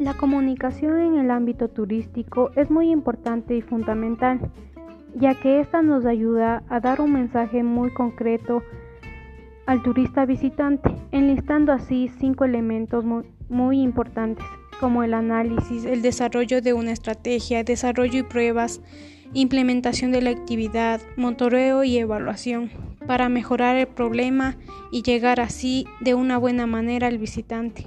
La comunicación en el ámbito turístico es muy importante y fundamental, ya que ésta nos ayuda a dar un mensaje muy concreto al turista visitante, enlistando así cinco elementos muy, importantes, como el análisis, el desarrollo de una estrategia, desarrollo y pruebas, implementación de la actividad, motoreo y evaluación, para mejorar el problema y llegar así de una buena manera al visitante.